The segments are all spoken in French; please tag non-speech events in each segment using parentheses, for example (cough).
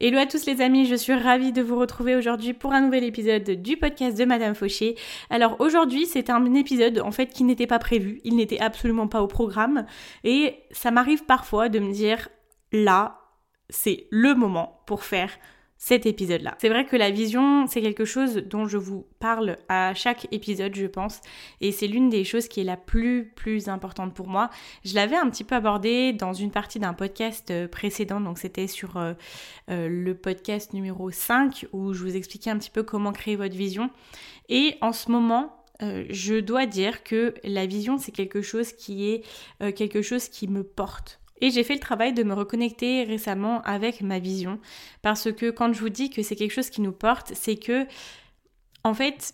Hello à tous les amis, je suis ravie de vous retrouver aujourd'hui pour un nouvel épisode du podcast de Madame Fauché. Alors aujourd'hui c'est un épisode en fait qui n'était pas prévu, il n'était absolument pas au programme et ça m'arrive parfois de me dire là c'est le moment pour faire cet épisode-là. C'est vrai que la vision, c'est quelque chose dont je vous parle à chaque épisode, je pense, et c'est l'une des choses qui est la plus, plus importante pour moi. Je l'avais un petit peu abordé dans une partie d'un podcast euh, précédent, donc c'était sur euh, euh, le podcast numéro 5, où je vous expliquais un petit peu comment créer votre vision. Et en ce moment, je dois dire que la vision, c'est quelque chose qui est quelque chose qui me porte. Et j'ai fait le travail de me reconnecter récemment avec ma vision. Parce que quand je vous dis que c'est quelque chose qui nous porte, c'est que, en fait,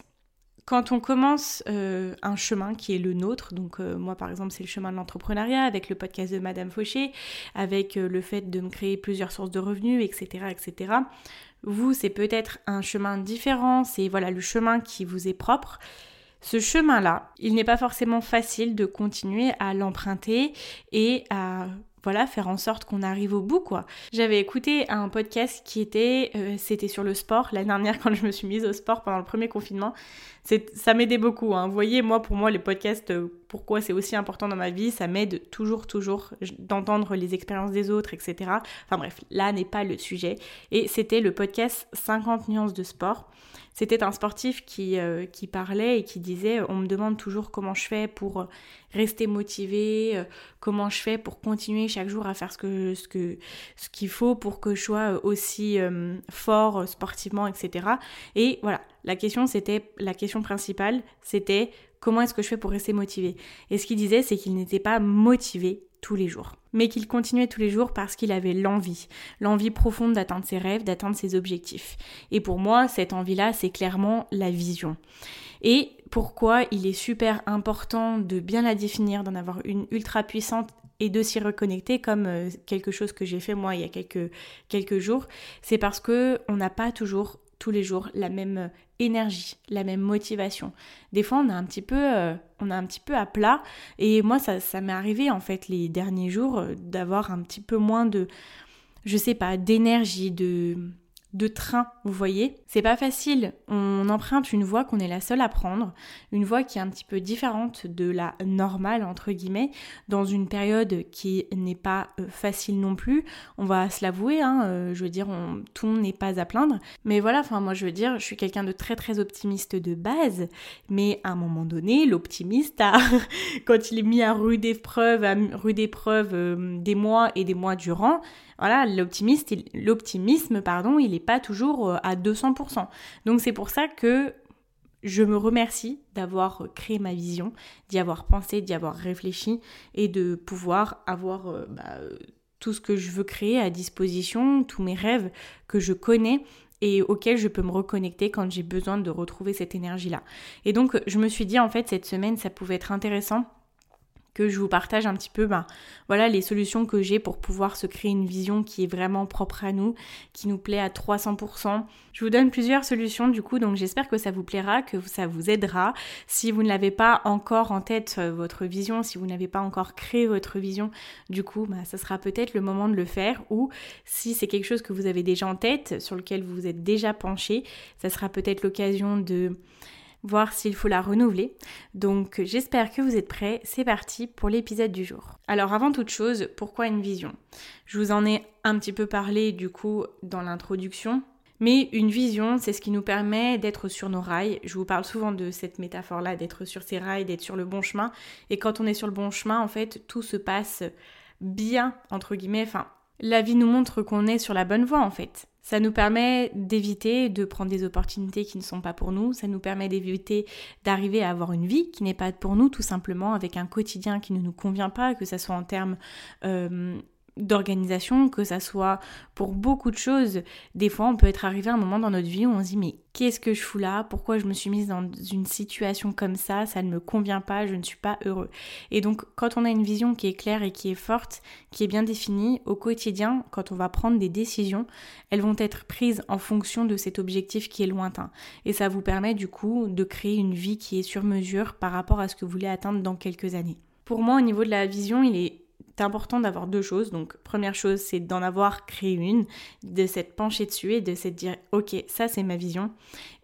quand on commence euh, un chemin qui est le nôtre, donc euh, moi par exemple c'est le chemin de l'entrepreneuriat avec le podcast de Madame Fauché, avec euh, le fait de me créer plusieurs sources de revenus, etc. etc. Vous c'est peut-être un chemin différent, c'est voilà le chemin qui vous est propre. Ce chemin-là, il n'est pas forcément facile de continuer à l'emprunter et à voilà, faire en sorte qu'on arrive au bout, quoi. J'avais écouté un podcast qui était, euh, c'était sur le sport, l'année dernière (laughs) quand je me suis mise au sport pendant le premier confinement. Ça m'aidait beaucoup, hein. Vous voyez, moi, pour moi, les podcasts, euh, pourquoi c'est aussi important dans ma vie, ça m'aide toujours, toujours d'entendre les expériences des autres, etc. Enfin bref, là n'est pas le sujet. Et c'était le podcast 50 nuances de sport. C'était un sportif qui, euh, parlait et qui disait on me demande toujours comment je fais pour rester motivé, euh, comment je fais pour continuer chaque jour à faire ce que ce que qu'il faut pour que je sois aussi euh, fort sportivement, etc. Et voilà, la question c'était la question principale, c'était comment est-ce que je fais pour rester motivé. Et ce qu'il disait, c'est qu'il n'était pas motivé tous les jours. Mais qu'il continuait tous les jours parce qu'il avait l'envie, l'envie profonde d'atteindre ses rêves, d'atteindre ses objectifs. Et pour moi, cette envie-là, c'est clairement la vision. Et pourquoi il est super important de bien la définir, d'en avoir une ultra puissante et de s'y reconnecter comme euh, quelque chose que j'ai fait moi il y a quelques, quelques jours, c'est parce que on n'a pas toujours tous les jours la même énergie, la même motivation. Des fois, on a un petit peu, euh, on a un petit peu à plat. Et moi, ça, ça m'est arrivé en fait les derniers jours euh, d'avoir un petit peu moins de, je sais pas, d'énergie, de de train, vous voyez. C'est pas facile. On emprunte une voie qu'on est la seule à prendre, une voie qui est un petit peu différente de la normale, entre guillemets, dans une période qui n'est pas euh, facile non plus. On va se l'avouer, hein, euh, je veux dire, tout n'est pas à plaindre. Mais voilà, enfin, moi je veux dire, je suis quelqu'un de très très optimiste de base, mais à un moment donné, l'optimiste, (laughs) quand il est mis à rude épreuve, à rude épreuve euh, des mois et des mois durant, voilà, l'optimisme, pardon, il n'est pas toujours euh, à 200%. Donc c'est pour ça que je me remercie d'avoir créé ma vision, d'y avoir pensé, d'y avoir réfléchi et de pouvoir avoir euh, bah, tout ce que je veux créer à disposition, tous mes rêves que je connais et auxquels je peux me reconnecter quand j'ai besoin de retrouver cette énergie-là. Et donc je me suis dit en fait cette semaine ça pouvait être intéressant que je vous partage un petit peu ben, voilà les solutions que j'ai pour pouvoir se créer une vision qui est vraiment propre à nous, qui nous plaît à 300%. Je vous donne plusieurs solutions du coup, donc j'espère que ça vous plaira, que ça vous aidera. Si vous ne l'avez pas encore en tête euh, votre vision, si vous n'avez pas encore créé votre vision, du coup, ben, ça sera peut-être le moment de le faire ou si c'est quelque chose que vous avez déjà en tête, sur lequel vous vous êtes déjà penché, ça sera peut-être l'occasion de voir s'il faut la renouveler. Donc j'espère que vous êtes prêts. C'est parti pour l'épisode du jour. Alors avant toute chose, pourquoi une vision? Je vous en ai un petit peu parlé du coup dans l'introduction. Mais une vision, c'est ce qui nous permet d'être sur nos rails. Je vous parle souvent de cette métaphore-là, d'être sur ces rails, d'être sur le bon chemin. Et quand on est sur le bon chemin, en fait, tout se passe bien, entre guillemets. Enfin, la vie nous montre qu'on est sur la bonne voie, en fait. Ça nous permet d'éviter de prendre des opportunités qui ne sont pas pour nous, ça nous permet d'éviter d'arriver à avoir une vie qui n'est pas pour nous tout simplement, avec un quotidien qui ne nous convient pas, que ce soit en termes euh, d'organisation, que ça soit pour beaucoup de choses. Des fois, on peut être arrivé à un moment dans notre vie où on se dit mais qu'est-ce que je fous là? Pourquoi je me suis mise dans une situation comme ça? Ça ne me convient pas, je ne suis pas heureux. Et donc, quand on a une vision qui est claire et qui est forte, qui est bien définie, au quotidien, quand on va prendre des décisions, elles vont être prises en fonction de cet objectif qui est lointain. Et ça vous permet du coup de créer une vie qui est sur mesure par rapport à ce que vous voulez atteindre dans quelques années. Pour moi, au niveau de la vision, il est important d'avoir deux choses. Donc, première chose, c'est d'en avoir créé une, de s'être penché dessus et de s'être dire, ok, ça c'est ma vision.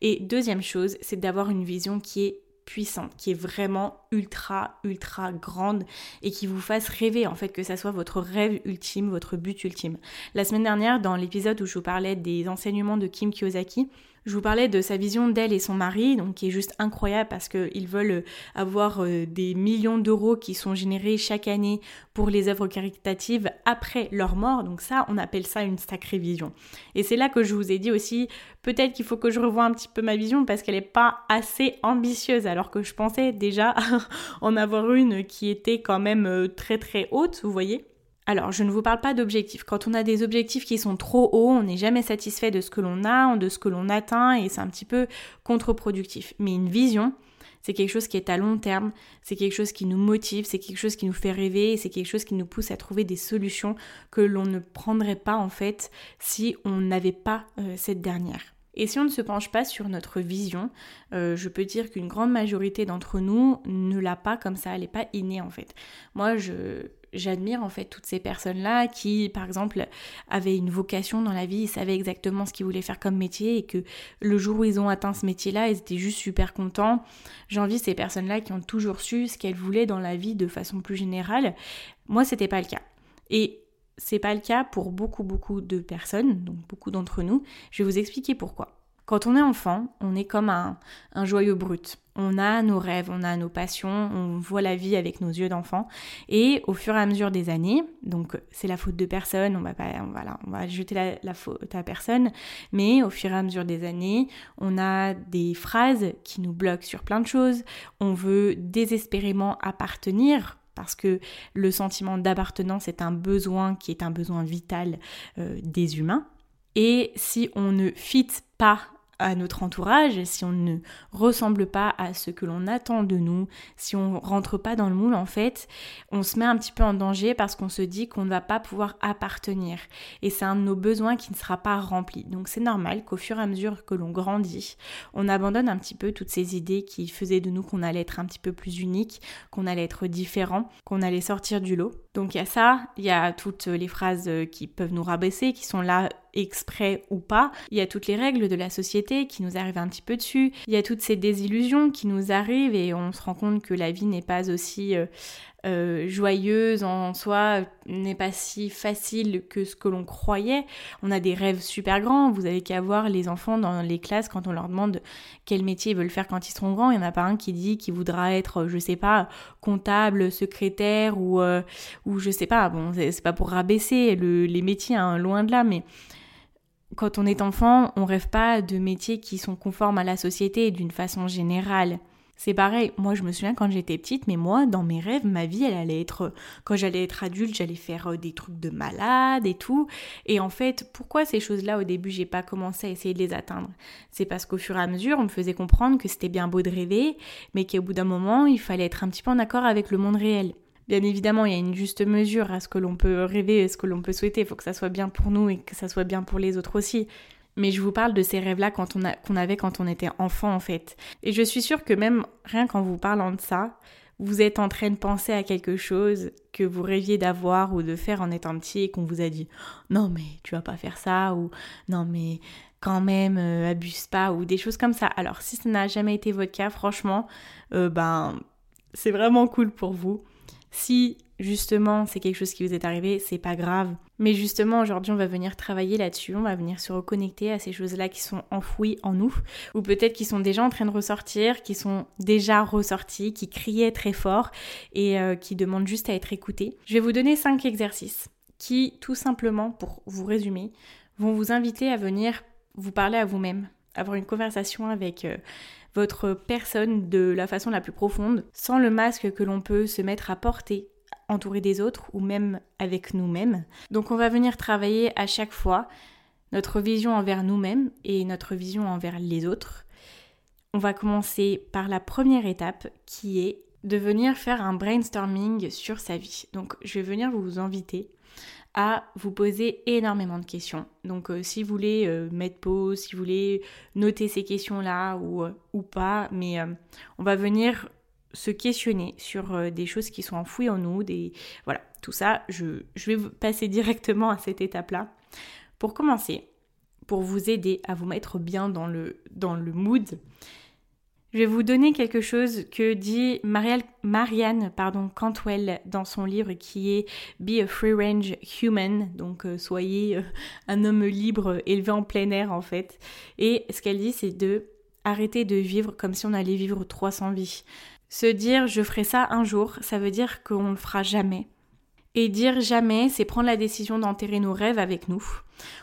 Et deuxième chose, c'est d'avoir une vision qui est puissante, qui est vraiment ultra, ultra grande et qui vous fasse rêver, en fait, que ça soit votre rêve ultime, votre but ultime. La semaine dernière, dans l'épisode où je vous parlais des enseignements de Kim Kiyosaki, je vous parlais de sa vision d'elle et son mari, donc qui est juste incroyable parce qu'ils veulent avoir euh, des millions d'euros qui sont générés chaque année pour les œuvres caritatives après leur mort. Donc ça, on appelle ça une sacrée vision. Et c'est là que je vous ai dit aussi, peut-être qu'il faut que je revoie un petit peu ma vision parce qu'elle n'est pas assez ambitieuse, alors que je pensais déjà (laughs) en avoir une qui était quand même euh, très très haute, vous voyez. Alors, je ne vous parle pas d'objectifs. Quand on a des objectifs qui sont trop hauts, on n'est jamais satisfait de ce que l'on a, de ce que l'on atteint, et c'est un petit peu contre-productif. Mais une vision, c'est quelque chose qui est à long terme, c'est quelque chose qui nous motive, c'est quelque chose qui nous fait rêver, c'est quelque chose qui nous pousse à trouver des solutions que l'on ne prendrait pas en fait si on n'avait pas euh, cette dernière. Et si on ne se penche pas sur notre vision, euh, je peux dire qu'une grande majorité d'entre nous ne l'a pas comme ça, elle n'est pas innée en fait. Moi, je, j'admire en fait toutes ces personnes-là qui, par exemple, avaient une vocation dans la vie, ils savaient exactement ce qu'ils voulaient faire comme métier et que le jour où ils ont atteint ce métier-là, ils étaient juste super contents. J'envie ces personnes-là qui ont toujours su ce qu'elles voulaient dans la vie de façon plus générale. Moi, c'était pas le cas. Et c'est pas le cas pour beaucoup beaucoup de personnes, donc beaucoup d'entre nous. Je vais vous expliquer pourquoi. Quand on est enfant, on est comme un, joyau brut. On a nos rêves, on a nos passions, on voit la vie avec nos yeux d'enfant. Et au fur et à mesure des années, donc c'est la faute de personne, on va pas, on va jeter la, la, faute à personne, mais au fur et à mesure des années, on a des phrases qui nous bloquent sur plein de choses. On veut désespérément appartenir parce que le sentiment d'appartenance est un besoin qui est un besoin vital euh, des humains. Et si on ne fit pas à notre entourage, si on ne ressemble pas à ce que l'on attend de nous, si on rentre pas dans le moule en fait, on se met un petit peu en danger parce qu'on se dit qu'on ne va pas pouvoir appartenir et c'est un de nos besoins qui ne sera pas rempli. Donc c'est normal qu'au fur et à mesure que l'on grandit, on abandonne un petit peu toutes ces idées qui faisaient de nous qu'on allait être un petit peu plus unique, qu'on allait être différent, qu'on allait sortir du lot. Donc il y a ça, il y a toutes les phrases qui peuvent nous rabaisser, qui sont là exprès ou pas. Il y a toutes les règles de la société qui nous arrivent un petit peu dessus. Il y a toutes ces désillusions qui nous arrivent et on se rend compte que la vie n'est pas aussi euh, euh, joyeuse en soi, n'est pas si facile que ce que l'on croyait. On a des rêves super grands. Vous avez qu'à voir les enfants dans les classes quand on leur demande quel métier ils veulent faire quand ils seront grands. Il n'y en a pas un qui dit qu'il voudra être, je sais pas, comptable, secrétaire ou, euh, ou je sais pas. Bon, c'est pas pour rabaisser les métiers, hein, loin de là, mais quand on est enfant, on rêve pas de métiers qui sont conformes à la société d'une façon générale. C'est pareil, moi je me souviens quand j'étais petite, mais moi dans mes rêves, ma vie elle allait être, quand j'allais être adulte, j'allais faire euh, des trucs de malade et tout. Et en fait, pourquoi ces choses-là au début j'ai pas commencé à essayer de les atteindre? C'est parce qu'au fur et à mesure on me faisait comprendre que c'était bien beau de rêver, mais qu'au bout d'un moment il fallait être un petit peu en accord avec le monde réel. Bien évidemment, il y a une juste mesure à ce que l'on peut rêver et ce que l'on peut souhaiter. Il faut que ça soit bien pour nous et que ça soit bien pour les autres aussi. Mais je vous parle de ces rêves-là qu'on avait quand on était enfant en fait. Et je suis sûre que même rien qu'en vous parlant de ça, vous êtes en train de penser à quelque chose que vous rêviez d'avoir ou de faire en étant petit et qu'on vous a dit non mais tu vas pas faire ça ou non mais quand même euh, abuse pas ou des choses comme ça. Alors si ça n'a jamais été votre cas, franchement, euh, ben c'est vraiment cool pour vous. Si justement c'est quelque chose qui vous est arrivé, c'est pas grave. Mais justement aujourd'hui on va venir travailler là-dessus, on va venir se reconnecter à ces choses-là qui sont enfouies en nous, ou peut-être qui sont déjà en train de ressortir, qui sont déjà ressorties, qui criaient très fort et euh, qui demandent juste à être écoutées. Je vais vous donner cinq exercices qui, tout simplement, pour vous résumer, vont vous inviter à venir vous parler à vous-même, avoir une conversation avec... Euh, votre personne de la façon la plus profonde, sans le masque que l'on peut se mettre à porter entouré des autres ou même avec nous-mêmes. Donc on va venir travailler à chaque fois notre vision envers nous-mêmes et notre vision envers les autres. On va commencer par la première étape qui est de venir faire un brainstorming sur sa vie. Donc je vais venir vous inviter à vous poser énormément de questions. Donc euh, si vous voulez euh, mettre pause, si vous voulez noter ces questions-là ou, euh, ou pas, mais on va venir se questionner sur des choses qui sont enfouies en nous, des voilà, tout ça, je, je vais passer (laughs) directement à cette étape-là. Pour commencer, pour vous aider à vous mettre bien dans le, dans le mood, je vais vous donner quelque chose que dit Marianne pardon, Cantwell dans son livre qui est Be a Free Range Human, donc euh, soyez euh, un homme libre élevé en plein air en fait. Et ce qu'elle dit c'est de arrêter de vivre comme si on allait vivre 300 vies. Se dire je ferai ça un jour, ça veut dire qu'on le fera jamais. Et dire jamais, c'est prendre la décision d'enterrer nos rêves avec nous.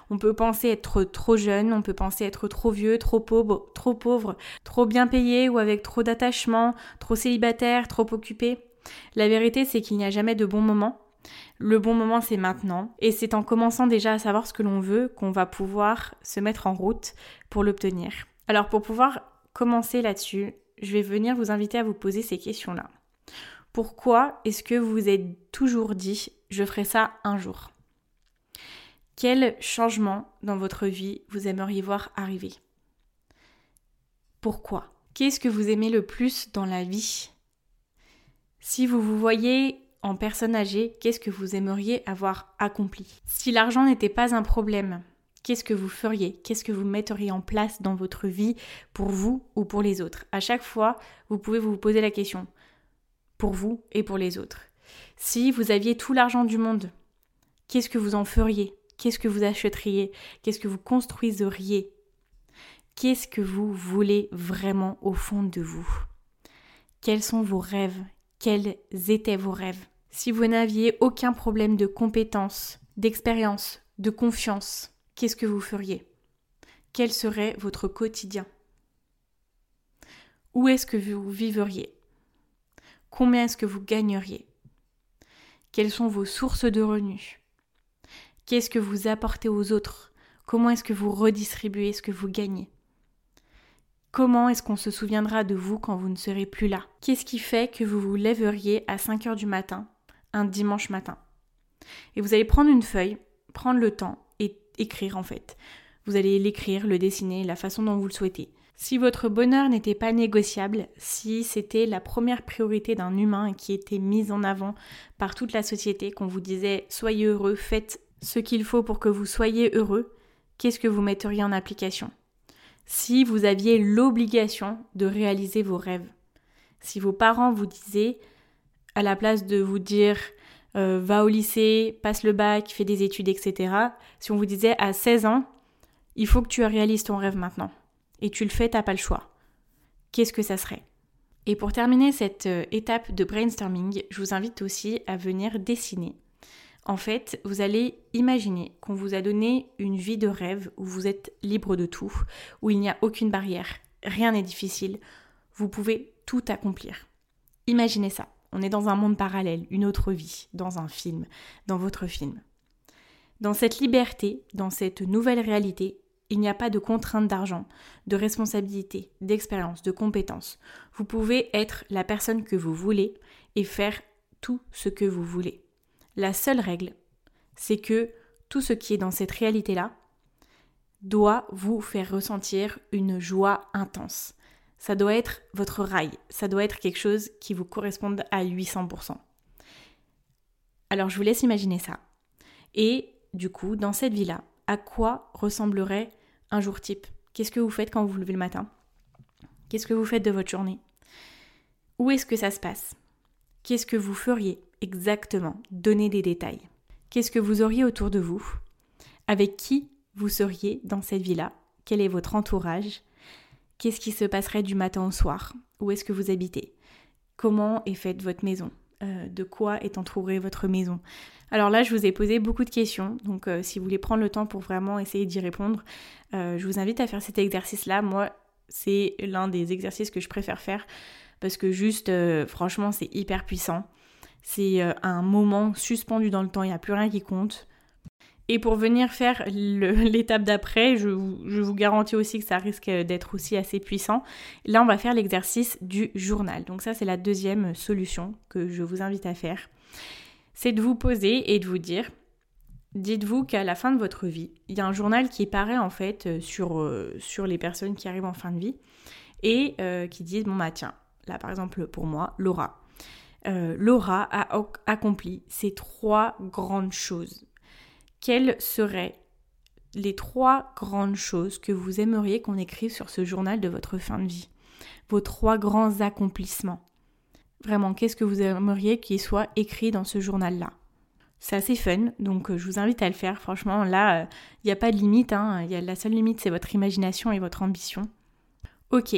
On peut penser être trop jeune, on peut penser être trop vieux, trop pauvre, trop pauvre, trop bien payé ou avec trop d'attachement, trop célibataire, trop occupé. La vérité, c'est qu'il n'y a jamais de bon moment. Le bon moment, c'est maintenant. Et c'est en commençant déjà à savoir ce que l'on veut qu'on va pouvoir se mettre en route pour l'obtenir. Alors pour pouvoir commencer là-dessus, je vais venir vous inviter à vous poser ces questions-là. Pourquoi est-ce que vous vous êtes toujours dit je ferai ça un jour? Quel changement dans votre vie vous aimeriez voir arriver? Pourquoi? Qu'est-ce que vous aimez le plus dans la vie? Si vous vous voyez en personne âgée, qu'est-ce que vous aimeriez avoir accompli? Si l'argent n'était pas un problème, qu'est-ce que vous feriez? Qu'est-ce que vous metteriez en place dans votre vie pour vous ou pour les autres? À chaque fois, vous pouvez vous poser la question pour vous et pour les autres. Si vous aviez tout l'argent du monde, qu'est-ce que vous en feriez? Qu'est-ce que vous achèteriez? Qu'est-ce que vous construiseriez? Qu'est-ce que vous voulez vraiment au fond de vous? Quels sont vos rêves? Quels étaient vos rêves? Si vous n'aviez aucun problème de compétence, d'expérience, de confiance, qu'est-ce que vous feriez? Quel serait votre quotidien? Où est-ce que vous viveriez Combien est-ce que vous gagneriez? Quelles sont vos sources de revenus? Qu'est-ce que vous apportez aux autres? Comment est-ce que vous redistribuez ce que vous gagnez? Comment est-ce qu'on se souviendra de vous quand vous ne serez plus là? Qu'est-ce qui fait que vous vous lèveriez à 5 heures du matin, un dimanche matin? Et vous allez prendre une feuille, prendre le temps et écrire en fait. Vous allez l'écrire, le dessiner, la façon dont vous le souhaitez. Si votre bonheur n'était pas négociable, si c'était la première priorité d'un humain qui était mise en avant par toute la société, qu'on vous disait soyez heureux, faites ce qu'il faut pour que vous soyez heureux, qu'est-ce que vous metteriez en application? Si vous aviez l'obligation de réaliser vos rêves, si vos parents vous disaient, à la place de vous dire euh, va au lycée, passe le bac, fais des études, etc., si on vous disait à 16 ans, il faut que tu réalises ton rêve maintenant et tu le fais, t'as pas le choix. Qu'est-ce que ça serait? Et pour terminer cette euh, étape de brainstorming, je vous invite aussi à venir dessiner. En fait, vous allez imaginer qu'on vous a donné une vie de rêve où vous êtes libre de tout, où il n'y a aucune barrière, rien n'est difficile, vous pouvez tout accomplir. Imaginez ça, on est dans un monde parallèle, une autre vie, dans un film, dans votre film. Dans cette liberté, dans cette nouvelle réalité, il n'y a pas de contrainte d'argent, de responsabilité, d'expérience, de compétences. Vous pouvez être la personne que vous voulez et faire tout ce que vous voulez. La seule règle, c'est que tout ce qui est dans cette réalité-là doit vous faire ressentir une joie intense. Ça doit être votre rail, ça doit être quelque chose qui vous corresponde à 800%. Alors je vous laisse imaginer ça. Et du coup, dans cette vie-là, à quoi ressemblerait un jour type? Qu'est-ce que vous faites quand vous vous levez le matin? Qu'est-ce que vous faites de votre journée? Où est-ce que ça se passe? Qu'est-ce que vous feriez exactement? Donnez des détails. Qu'est-ce que vous auriez autour de vous? Avec qui vous seriez dans cette vie-là? Quel est votre entourage? Qu'est-ce qui se passerait du matin au soir? Où est-ce que vous habitez? Comment est faite votre maison? Euh, De quoi est entourée votre maison alors là, je vous ai posé beaucoup de questions, donc euh, si vous voulez prendre le temps pour vraiment essayer d'y répondre, euh, je vous invite à faire cet exercice-là. Moi, c'est l'un des exercices que je préfère faire parce que juste, franchement, c'est hyper puissant. c'est un moment suspendu dans le temps, il n'y a plus rien qui compte. Et pour venir faire (laughs) l'étape d'après, je, vous garantis aussi que ça risque d'être aussi assez puissant. Là, on va faire l'exercice du journal. Donc ça, c'est la deuxième solution que je vous invite à faire. C'est de vous poser et de vous dire, dites-vous qu'à la fin de votre vie, il y a un journal qui paraît en fait euh, sur, euh, sur les personnes qui arrivent en fin de vie et euh, qui disent, bon bah tiens, là par exemple pour moi, Laura. Laura a accompli ces trois grandes choses quelles seraient les trois grandes choses que vous aimeriez qu'on écrive sur ce journal de votre fin de vie? Vos trois grands accomplissements. Vraiment, qu'est-ce que vous aimeriez qu'il soit écrit dans ce journal-là? C'est assez fun, donc euh, je vous invite à le faire. Franchement, là, il euh, n'y a pas de limite. Hein. Y la seule limite, c'est votre imagination et votre ambition. Ok,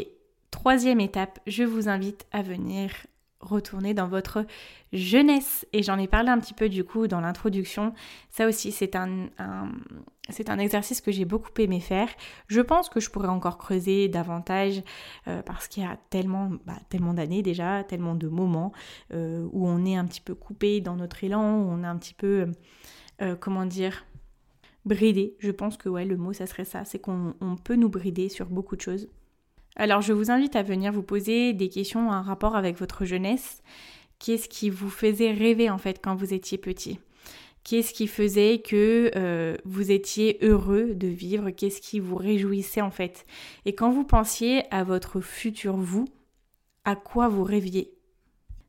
troisième étape, je vous invite à venir retourner dans votre jeunesse. Et j'en ai parlé un petit peu du coup dans l'introduction. Ça aussi, c'est un, c'est un exercice que j'ai beaucoup aimé faire. Je pense que je pourrais encore creuser davantage euh, parce qu'il y a tellement, bah, tellement d'années déjà, tellement de moments euh, où on est un petit peu coupé dans notre élan, où on est un petit peu, euh, comment dire, bridé. Je pense que ouais, le mot, ça serait ça. C'est qu'on peut nous brider sur beaucoup de choses. Alors je vous invite à venir vous poser des questions en rapport avec votre jeunesse. Qu'est-ce qui vous faisait rêver en fait quand vous étiez petit? Qu'est-ce qui faisait que euh, vous étiez heureux de vivre? Qu'est-ce qui vous réjouissait en fait? Et quand vous pensiez à votre futur vous, à quoi vous rêviez?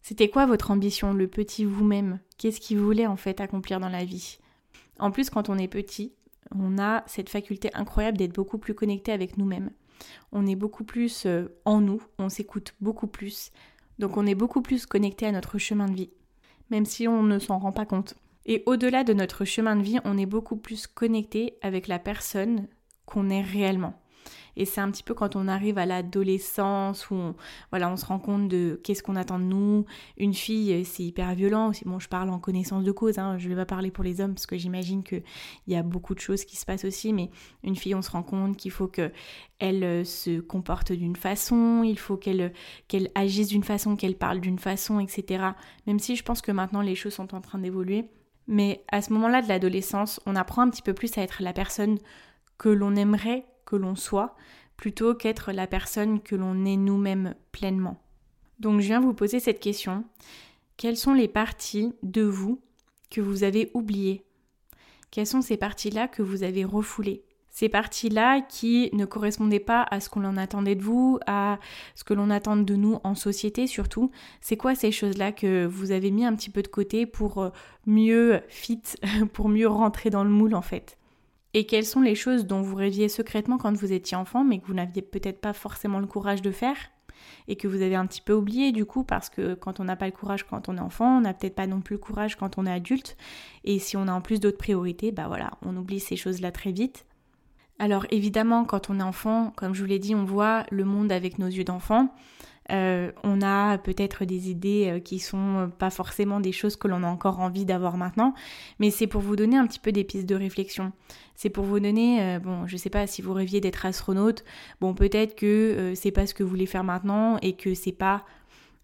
C'était quoi votre ambition, le petit vous-même? Qu'est-ce qui voulait en fait accomplir dans la vie? En plus, quand on est petit, on a cette faculté incroyable d'être beaucoup plus connecté avec nous-mêmes on est beaucoup plus euh, en nous, on s'écoute beaucoup plus, donc on est beaucoup plus connecté à notre chemin de vie, même si on ne s'en rend pas compte. Et au-delà de notre chemin de vie, on est beaucoup plus connecté avec la personne qu'on est réellement. Et c'est un petit peu quand on arrive à l'adolescence où on, voilà, on se rend compte de qu'est-ce qu'on attend de nous. Une fille, euh, c'est hyper violent. Bon, je parle en connaissance de cause, hein, je ne vais pas parler pour les hommes parce que j'imagine qu'il y a beaucoup de choses qui se passent aussi. Mais une fille, on se rend compte qu'il faut qu'elle euh, se comporte d'une façon, il faut qu'elle qu'elle agisse d'une façon, qu'elle parle d'une façon, etc. Même si je pense que maintenant les choses sont en train d'évoluer. Mais à ce moment-là de l'adolescence, on apprend un petit peu plus à être la personne que l'on aimerait que l'on soit, plutôt qu'être la personne que l'on est nous-mêmes pleinement. Donc je viens vous poser cette question. Quelles sont les parties de vous que vous avez oubliées? Quelles sont ces parties-là que vous avez refoulées? Ces parties-là qui ne correspondaient pas à ce qu'on en attendait de vous, à ce que l'on attend de nous en société surtout. C'est quoi ces choses-là que vous avez mis un petit peu de côté pour euh, mieux fit, (laughs) pour mieux rentrer dans le moule en fait? Et quelles sont les choses dont vous rêviez secrètement quand vous étiez enfant, mais que vous n'aviez peut-être pas forcément le courage de faire, et que vous avez un petit peu oublié du coup, parce que quand on n'a pas le courage quand on est enfant, on n'a peut-être pas non plus le courage quand on est adulte, et si on a en plus d'autres priorités, bah voilà, on oublie ces choses-là très vite. Alors évidemment, quand on est enfant, comme je vous l'ai dit, on voit le monde avec nos yeux d'enfant. Euh, on a peut-être des idées euh, qui sont pas forcément des choses que l'on a encore envie d'avoir maintenant, mais c'est pour vous donner un petit peu des pistes de réflexion. C'est pour vous donner, euh, bon, je sais pas si vous rêviez d'être astronaute, bon, peut-être que c'est pas ce que vous voulez faire maintenant et que c'est pas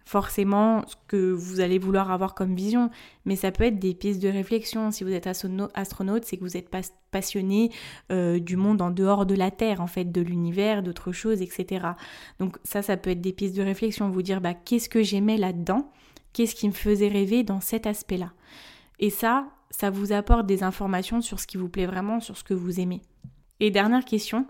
forcément ce que vous allez vouloir avoir comme vision, mais ça peut être des pistes de réflexion. Si vous êtes astronaute, c'est que vous êtes passionné euh, du monde en dehors de la Terre, en fait, de l'univers, d'autres choses, etc. Donc ça, ça peut être des pistes de réflexion. Vous dire, bah, qu'est-ce que j'aimais là-dedans? Qu'est-ce qui me faisait rêver dans cet aspect-là? Et ça, ça vous apporte des informations sur ce qui vous plaît vraiment, sur ce que vous aimez. Et dernière question,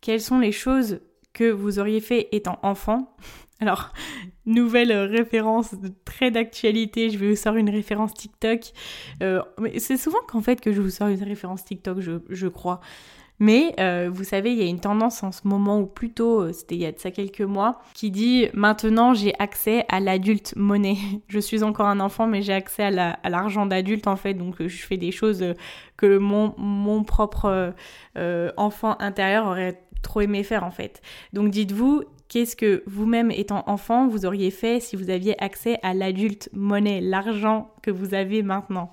quelles sont les choses que vous auriez fait étant enfant alors, (laughs) nouvelle référence très d'actualité, je vais vous sortir une référence TikTok. Euh, c'est souvent qu'en fait que je vous sors une référence TikTok, je, crois. Mais euh, vous savez, il y a une tendance en ce moment, ou plutôt, euh, c'était il y a de ça quelques mois, qui dit maintenant j'ai accès à l'adulte monnaie. (laughs) Je suis encore un enfant, mais j'ai accès à l'argent d'adulte en fait, donc je fais des choses que mon propre enfant intérieur aurait trop aimé faire en fait. Donc dites-vous, Qu'est-ce que vous-même étant enfant, vous auriez fait si vous aviez accès à l'adulte monnaie, l'argent que vous avez maintenant?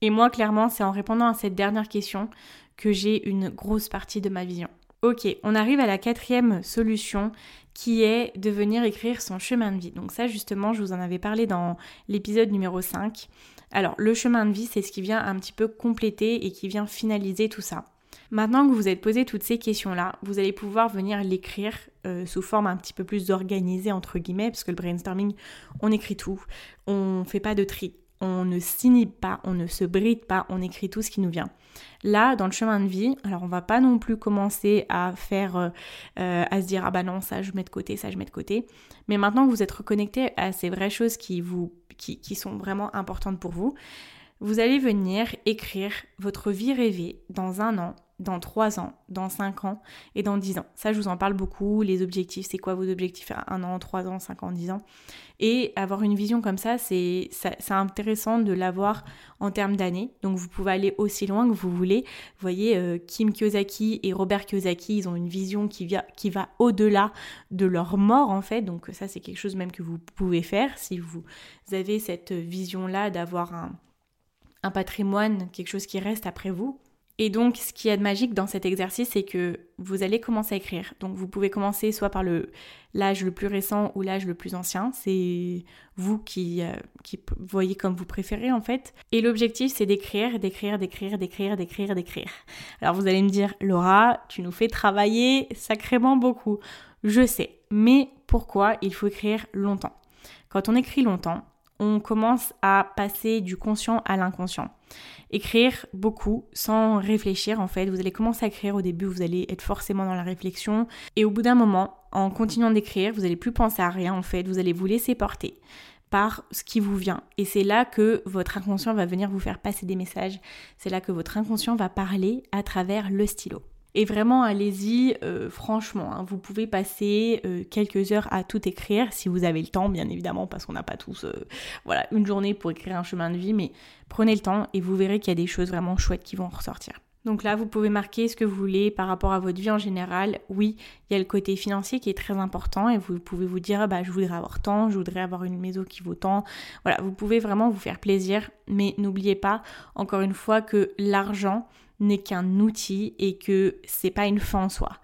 Et moi, clairement, c'est en répondant à cette dernière question que j'ai une grosse partie de ma vision. Ok, on arrive à la quatrième solution qui est de venir écrire son chemin de vie. Donc ça justement, je vous en avais parlé dans l'épisode numéro 5. Alors le chemin de vie, c'est ce qui vient un petit peu compléter et qui vient finaliser tout ça. Maintenant que vous êtes posé toutes ces questions-là, vous allez pouvoir venir l'écrire euh, sous forme un petit peu plus organisée entre guillemets, parce que le brainstorming, on écrit tout, on fait pas de tri, on ne s'inhibe pas, on ne se bride pas, on écrit tout ce qui nous vient. Là, dans le chemin de vie, alors on va pas non plus commencer à faire, euh, euh, à se dire ah bah non ça je mets de côté, ça je mets de côté. Mais maintenant que vous êtes reconnecté à ces vraies choses qui vous, qui, qui sont vraiment importantes pour vous, vous allez venir écrire votre vie rêvée dans un an, dans 3 ans, dans 5 ans et dans 10 ans. Ça, je vous en parle beaucoup. Les objectifs, c'est quoi vos objectifs à 1 an, 3 ans, 5 ans, 10 ans? Et avoir une vision comme ça, c'est intéressant de l'avoir en termes d'années. Donc, vous pouvez aller aussi loin que vous voulez. Vous voyez, euh, Kim Kiyosaki et Robert Kiyosaki, ils ont une vision qui, qui va au-delà de leur mort, en fait. Donc, ça, c'est quelque chose même que vous pouvez faire si vous avez cette vision-là d'avoir un, un patrimoine, quelque chose qui reste après vous. Et donc, ce qui est magique dans cet exercice, c'est que vous allez commencer à écrire. Donc, vous pouvez commencer soit par le l'âge le plus récent ou l'âge le plus ancien. C'est vous qui, euh, qui voyez comme vous préférez en fait. Et l'objectif, c'est d'écrire, d'écrire, d'écrire, d'écrire, d'écrire, d'écrire. Alors, vous allez me dire, Laura, tu nous fais travailler sacrément beaucoup. Je sais. Mais pourquoi il faut écrire longtemps? Quand on écrit longtemps, on commence à passer du conscient à l'inconscient écrire beaucoup sans réfléchir en fait. Vous allez commencer à écrire au début, vous allez être forcément dans la réflexion et au bout d'un moment, en continuant d'écrire, vous n'allez plus penser à rien en fait, vous allez vous laisser porter par ce qui vous vient. Et c'est là que votre inconscient va venir vous faire passer des messages. C'est là que votre inconscient va parler à travers le stylo. Et vraiment, allez-y, euh, franchement, hein. vous pouvez passer euh, quelques heures à tout écrire, si vous avez le temps, bien évidemment, parce qu'on n'a pas tous euh, voilà, une journée pour écrire un chemin de vie, mais prenez le temps et vous verrez qu'il y a des choses vraiment chouettes qui vont ressortir. Donc là, vous pouvez marquer ce que vous voulez par rapport à votre vie en général. Oui, il y a le côté financier qui est très important et vous pouvez vous dire, bah, je voudrais avoir tant, je voudrais avoir une maison qui vaut tant. Voilà, vous pouvez vraiment vous faire plaisir, mais n'oubliez pas, encore une fois, que l'argent, n'est qu'un outil et que c'est pas une fin en soi.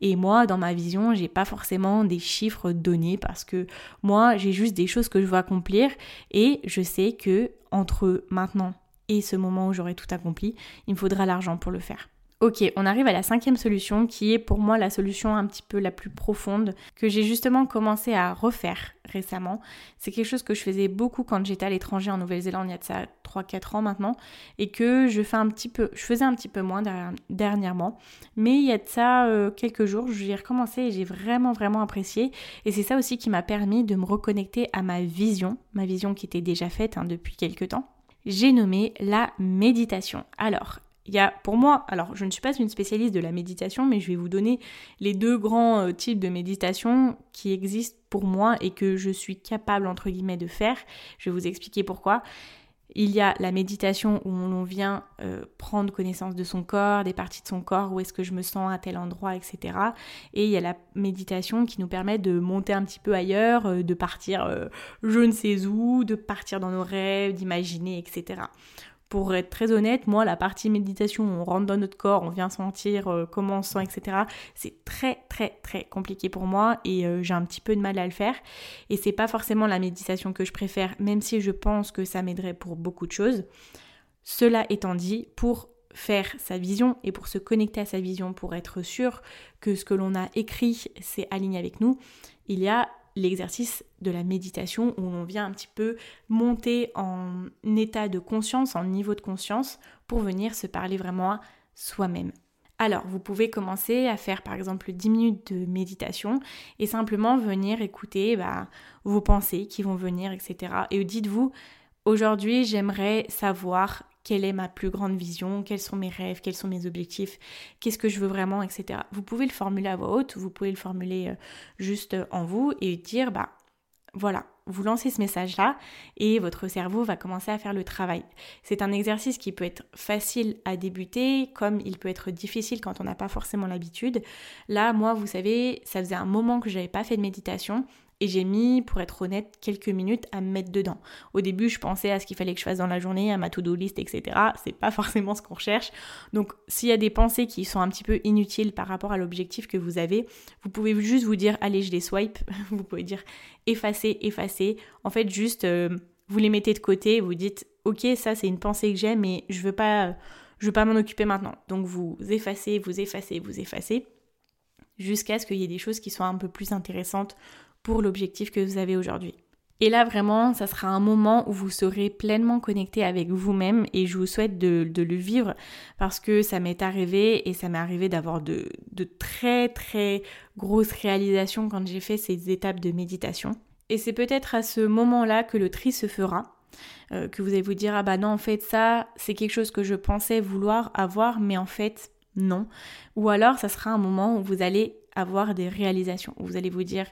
Et moi, dans ma vision, j'ai pas forcément des chiffres donnés parce que moi, j'ai juste des choses que je veux accomplir et je sais que entre maintenant et ce moment où j'aurai tout accompli, il me faudra l'argent pour le faire. Ok, on arrive à la cinquième solution qui est pour moi la solution un petit peu la plus profonde que j'ai justement commencé à refaire récemment. C'est quelque chose que je faisais beaucoup quand j'étais à l'étranger en Nouvelle-Zélande il y a de ça 3-4 ans maintenant et que je fais un petit peu, je faisais un petit peu moins dernièrement. Mais il y a de ça euh, quelques jours, j'ai recommencé et j'ai vraiment vraiment apprécié. Et c'est ça aussi qui m'a permis de me reconnecter à ma vision, ma vision qui était déjà faite hein, depuis quelques temps j'ai nommé la méditation. Alors, il y a pour moi, alors je ne suis pas une spécialiste de la méditation, mais je vais vous donner les deux grands euh, types de méditation qui existent pour moi et que je suis capable entre guillemets de faire. Je vais vous expliquer pourquoi. Il y a la méditation où on vient euh, prendre connaissance de son corps, des parties de son corps, où est-ce que je me sens à tel endroit, etc. Et il y a la méditation qui nous permet de monter un petit peu ailleurs, euh, de partir je ne sais où, de partir dans nos rêves, d'imaginer, etc pour être très honnête, moi, la partie méditation, on rentre dans notre corps, on vient sentir euh, comment on se sent, etc., c'est très, très, très compliqué pour moi et euh, j'ai un petit peu de mal à le faire. Et c'est pas forcément la méditation que je préfère, même si je pense que ça m'aiderait pour beaucoup de choses. Cela étant dit, pour faire sa vision et pour se connecter à sa vision, pour être sûr que ce que l'on a écrit, c'est aligné avec nous, il y a l'exercice de la méditation où on vient un petit peu monter en état de conscience, en niveau de conscience, pour venir se parler vraiment soi-même. Alors, vous pouvez commencer à faire par exemple 10 minutes de méditation et simplement venir écouter bah, vos pensées qui vont venir, etc. Et dites-vous, aujourd'hui, j'aimerais savoir quelle est ma plus grande vision, quels sont mes rêves, quels sont mes objectifs, qu'est-ce que je veux vraiment, etc. Vous pouvez le formuler à voix haute, vous pouvez le formuler euh, juste en vous et dire, bah voilà, vous lancez ce message-là et votre cerveau va commencer à faire le travail. C'est un exercice qui peut être facile à débuter, comme il peut être difficile quand on n'a pas forcément l'habitude. Là, moi, vous savez, ça faisait un moment que je n'avais pas fait de méditation Et j'ai mis, pour être honnête, quelques minutes à me mettre dedans. Au début, je pensais à ce qu'il fallait que je fasse dans la journée, à ma to-do list, etc. C'est pas (laughs) forcément ce qu'on recherche. Donc, s'il y a des pensées qui sont un petit peu inutiles par rapport à l'objectif que vous avez, vous pouvez juste vous dire, allez, je les swipe. (laughs) vous pouvez dire effacer, effacer. En fait, juste, euh, vous les mettez de côté, vous dites, ok, ça c'est une pensée que j'ai, mais je veux pas, je veux pas m'en occuper maintenant. Donc, vous effacez, vous effacez, vous effacez jusqu'à ce qu'il y ait des choses qui soient un peu plus intéressantes pour l'objectif que vous avez aujourd'hui. Et là, vraiment, ça sera un moment où vous serez pleinement connecté avec vous-même et je vous souhaite de, le vivre parce que ça m'est arrivé et ça m'est arrivé d'avoir de, très très grosses réalisations quand j'ai fait ces étapes de méditation. Et c'est peut-être à ce moment-là que le tri se fera, euh, que vous allez vous dire, ah bah non, en fait, ça, c'est quelque chose que je pensais vouloir avoir, mais en fait, non. Ou alors, ça sera un moment où vous allez avoir des réalisations, où vous allez vous dire,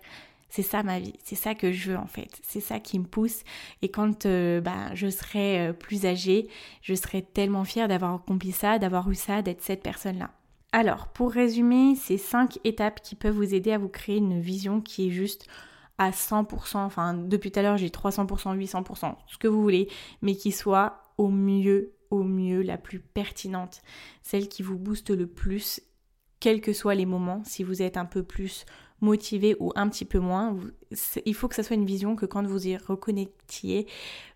c'est ça ma vie, c'est ça que je veux en fait, c'est ça qui me pousse. Et quand euh, bah, je serai euh, plus âgée, je serai tellement fière d'avoir accompli ça, d'avoir eu ça, d'être cette personne-là. Alors, pour résumer, ces cinq étapes qui peuvent vous aider à vous créer une vision qui est juste à 100%, enfin depuis tout à l'heure j'ai 300%, 800%, ce que vous voulez, mais qui soit au mieux, au mieux la plus pertinente, celle qui vous booste le plus, quels que soient les moments, si vous êtes un peu plus motivé ou un petit peu moins, il faut que ça soit une vision que quand vous y reconnectiez,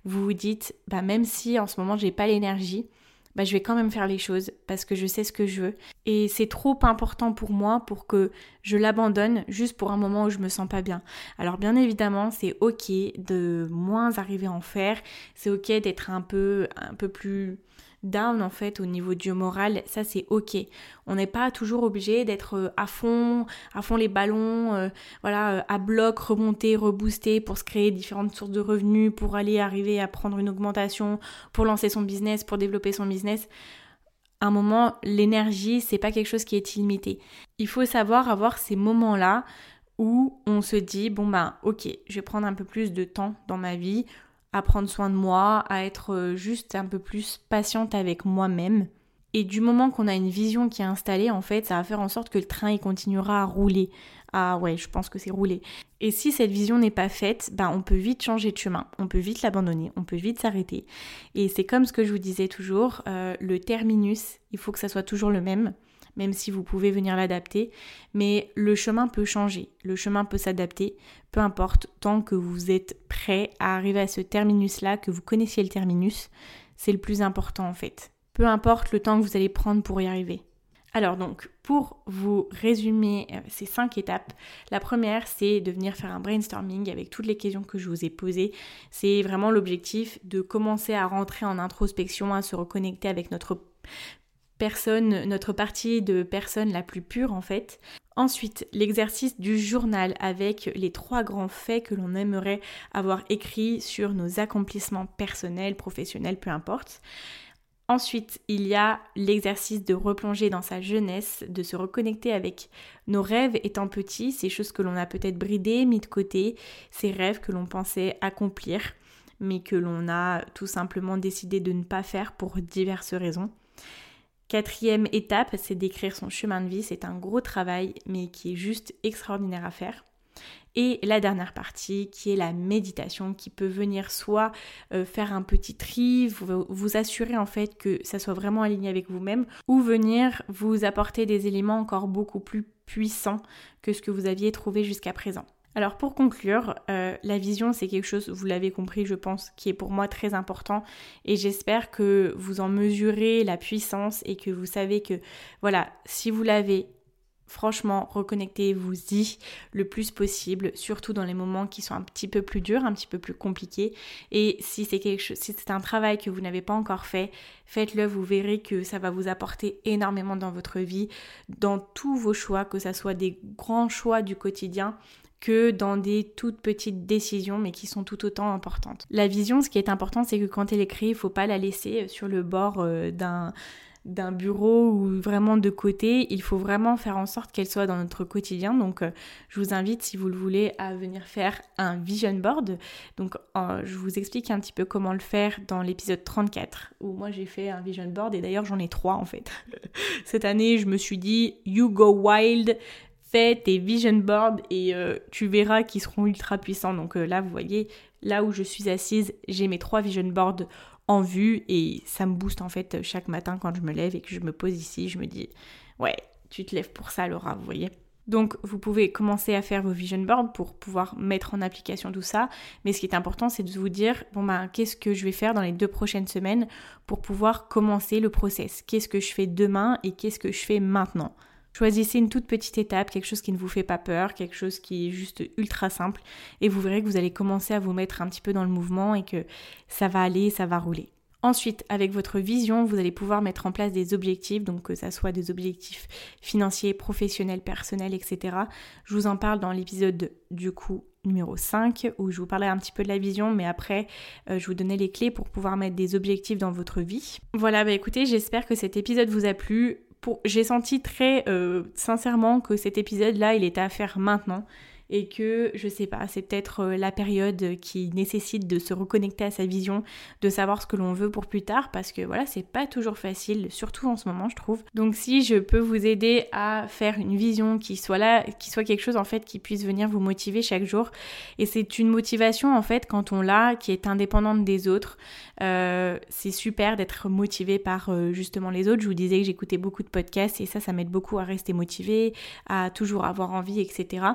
vous vous dites, bah même si en ce moment j'ai pas l'énergie, bah je vais quand même faire les choses parce que je sais ce que je veux. Et c'est trop important pour moi pour que je l'abandonne juste pour un moment où je me sens pas bien. Alors bien évidemment, c'est ok de moins arriver à en faire, c'est ok d'être un peu, un peu plus down en fait au niveau du moral, ça c'est ok. On n'est pas toujours obligé d'être euh, à fond, à fond les ballons, euh, voilà, euh, à bloc, remonter, rebooster pour se créer différentes sources de revenus, pour aller arriver à prendre une augmentation, pour lancer son business, pour développer son business. À un moment, l'énergie, c'est pas quelque chose qui est illimité. Il faut savoir avoir ces moments-là où on se dit bon ben ok, je vais prendre un peu plus de temps dans ma vie à prendre soin de moi, à être euh, juste un peu plus patiente avec moi-même. Et du moment qu'on a une vision qui est installée, en fait, ça va faire en sorte que le train il continuera à rouler. Ah ouais, je pense que c'est rouler. Et si cette vision n'est pas faite, ben on peut vite changer de chemin, on peut vite l'abandonner, on peut vite s'arrêter. Et c'est comme ce que je vous disais toujours, euh, le terminus, il faut que ça soit toujours le même même si vous pouvez venir l'adapter. Mais le chemin peut changer, le chemin peut s'adapter, peu importe, tant que vous êtes prêt à arriver à ce terminus-là, que vous connaissiez le terminus, c'est le plus important en fait. Peu importe le temps que vous allez prendre pour y arriver. Alors donc, pour vous résumer euh, ces cinq étapes, la première, c'est de venir faire un brainstorming avec toutes les questions que je vous ai posées. C'est vraiment l'objectif de commencer à rentrer en introspection, à se reconnecter avec notre personne, notre partie de personne la plus pure en fait. Ensuite, l'exercice du journal avec les trois grands faits que l'on aimerait avoir écrits sur nos accomplissements personnels, professionnels, peu importe. Ensuite, il y a l'exercice de replonger dans sa jeunesse, de se reconnecter avec nos rêves étant petits, ces choses que l'on a peut-être bridées, mis de côté, ces rêves que l'on pensait accomplir, mais que l'on a tout simplement décidé de ne pas faire pour diverses raisons. Quatrième étape, c'est d'écrire son chemin de vie. C'est un gros travail, mais qui est juste extraordinaire à faire. Et la dernière partie, qui est la méditation, qui peut venir soit euh, faire un petit tri, vous, vous assurer en fait que ça soit vraiment aligné avec vous-même, ou venir vous apporter des éléments encore beaucoup plus puissants que ce que vous aviez trouvé jusqu'à présent. Alors pour conclure, euh, la vision c'est quelque chose, vous l'avez compris je pense, qui est pour moi très important. Et j'espère que vous en mesurez la puissance et que vous savez que voilà, si vous l'avez, franchement, reconnectez-vous-y le plus possible, surtout dans les moments qui sont un petit peu plus durs, un petit peu plus compliqués. Et si c'est quelque chose, si c'est un travail que vous n'avez pas encore fait, faites-le, vous verrez que ça va vous apporter énormément dans votre vie, dans tous vos choix, que ce soit des grands choix du quotidien que dans des toutes petites décisions, mais qui sont tout autant importantes. La vision, ce qui est important, c'est que quand elle est créée, il faut pas la laisser sur le bord euh, d'un d'un bureau ou vraiment de côté, il faut vraiment faire en sorte qu'elle soit dans notre quotidien. Donc euh, je vous invite, si vous le voulez, à venir faire un vision board. Donc je vous explique un petit peu comment le faire dans l'épisode 34, où moi j'ai fait un vision board et d'ailleurs j'en ai trois en fait. (laughs) Cette année, je me suis dit, you go wild, tes vision boards et euh, tu verras qu'ils seront ultra puissants. Donc euh, là, vous voyez, là où je suis assise, j'ai mes trois vision boards en vue et ça me booste en fait chaque matin quand je me lève et que je me pose ici. Je me dis, ouais, tu te lèves pour ça, Laura, vous voyez. Donc vous pouvez commencer à faire vos vision boards pour pouvoir mettre en application tout ça. Mais ce qui est important, c'est de vous dire, bon ben qu'est-ce que je vais faire dans les deux prochaines semaines pour pouvoir commencer le process? Qu'est-ce que je fais demain et qu'est-ce que je fais maintenant? Choisissez une toute petite étape, quelque chose qui ne vous fait pas peur, quelque chose qui est juste ultra simple, et vous verrez que vous allez commencer à vous mettre un petit peu dans le mouvement et que ça va aller, ça va rouler. Ensuite, avec votre vision, vous allez pouvoir mettre en place des objectifs, donc que ça soit des objectifs financiers, professionnels, personnels, etc. Je vous en parle dans l'épisode du coup numéro 5 où je vous parlais un petit peu de la vision, mais après euh, je vous donnais les clés pour pouvoir mettre des objectifs dans votre vie. Voilà, bah écoutez, j'espère que cet épisode vous a plu. J'ai senti très euh, sincèrement que cet épisode-là, il était à faire maintenant et que je sais pas, c'est peut-être euh, la période qui nécessite de se reconnecter à sa vision, de savoir ce que l'on veut pour plus tard parce que voilà, c'est pas toujours facile, surtout en ce moment, je trouve. Donc si je peux vous aider à faire une vision qui soit là, qui soit quelque chose en fait qui puisse venir vous motiver chaque jour et c'est une motivation en fait quand on l'a qui est indépendante des autres. Euh, c'est super d'être motivé par euh, justement les autres. Je vous disais que j'écoutais beaucoup de podcasts et ça, ça m'aide beaucoup à rester motivé, à toujours avoir envie, etc.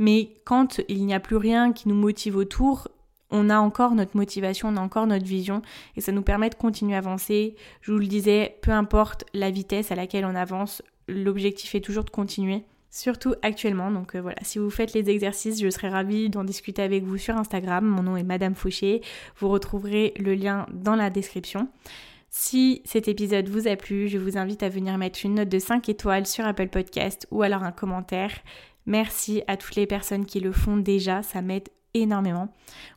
Mais quand il n'y a plus rien qui nous motive autour, on a encore notre motivation, on a encore notre vision et ça nous permet de continuer à avancer. Je vous le disais, peu importe la vitesse à laquelle on avance, l'objectif est toujours de continuer. Surtout actuellement, donc euh, voilà, si vous faites les exercices, je serai ravie d'en discuter avec vous sur Instagram. Mon nom est Madame Fauché. Vous retrouverez le lien dans la description. Si cet épisode vous a plu, je vous invite à venir mettre une note de 5 étoiles sur Apple Podcast ou alors un commentaire. Merci à toutes les personnes qui le font déjà, ça m'aide énormément.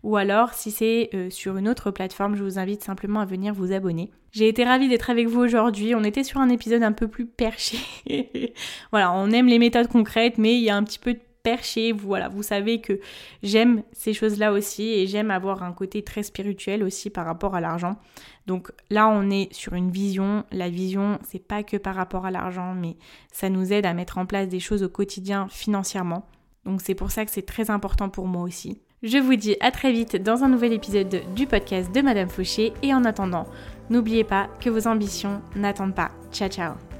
Ou alors, si c'est euh, sur une autre plateforme, je vous invite simplement à venir vous abonner. J'ai été ravie d'être avec vous aujourd'hui. On était sur un épisode un peu plus perché. (laughs) voilà, on aime les méthodes concrètes, mais il y a un petit peu de perché. Voilà, vous savez que j'aime ces choses-là aussi et j'aime avoir un côté très spirituel aussi par rapport à l'argent. Donc là, on est sur une vision. La vision, c'est pas que par rapport à l'argent, mais ça nous aide à mettre en place des choses au quotidien financièrement. Donc c'est pour ça que c'est très important pour moi aussi. Je vous dis à très vite dans un nouvel épisode du podcast de Madame Fauché et en attendant, n'oubliez pas que vos ambitions n'attendent pas. Ciao ciao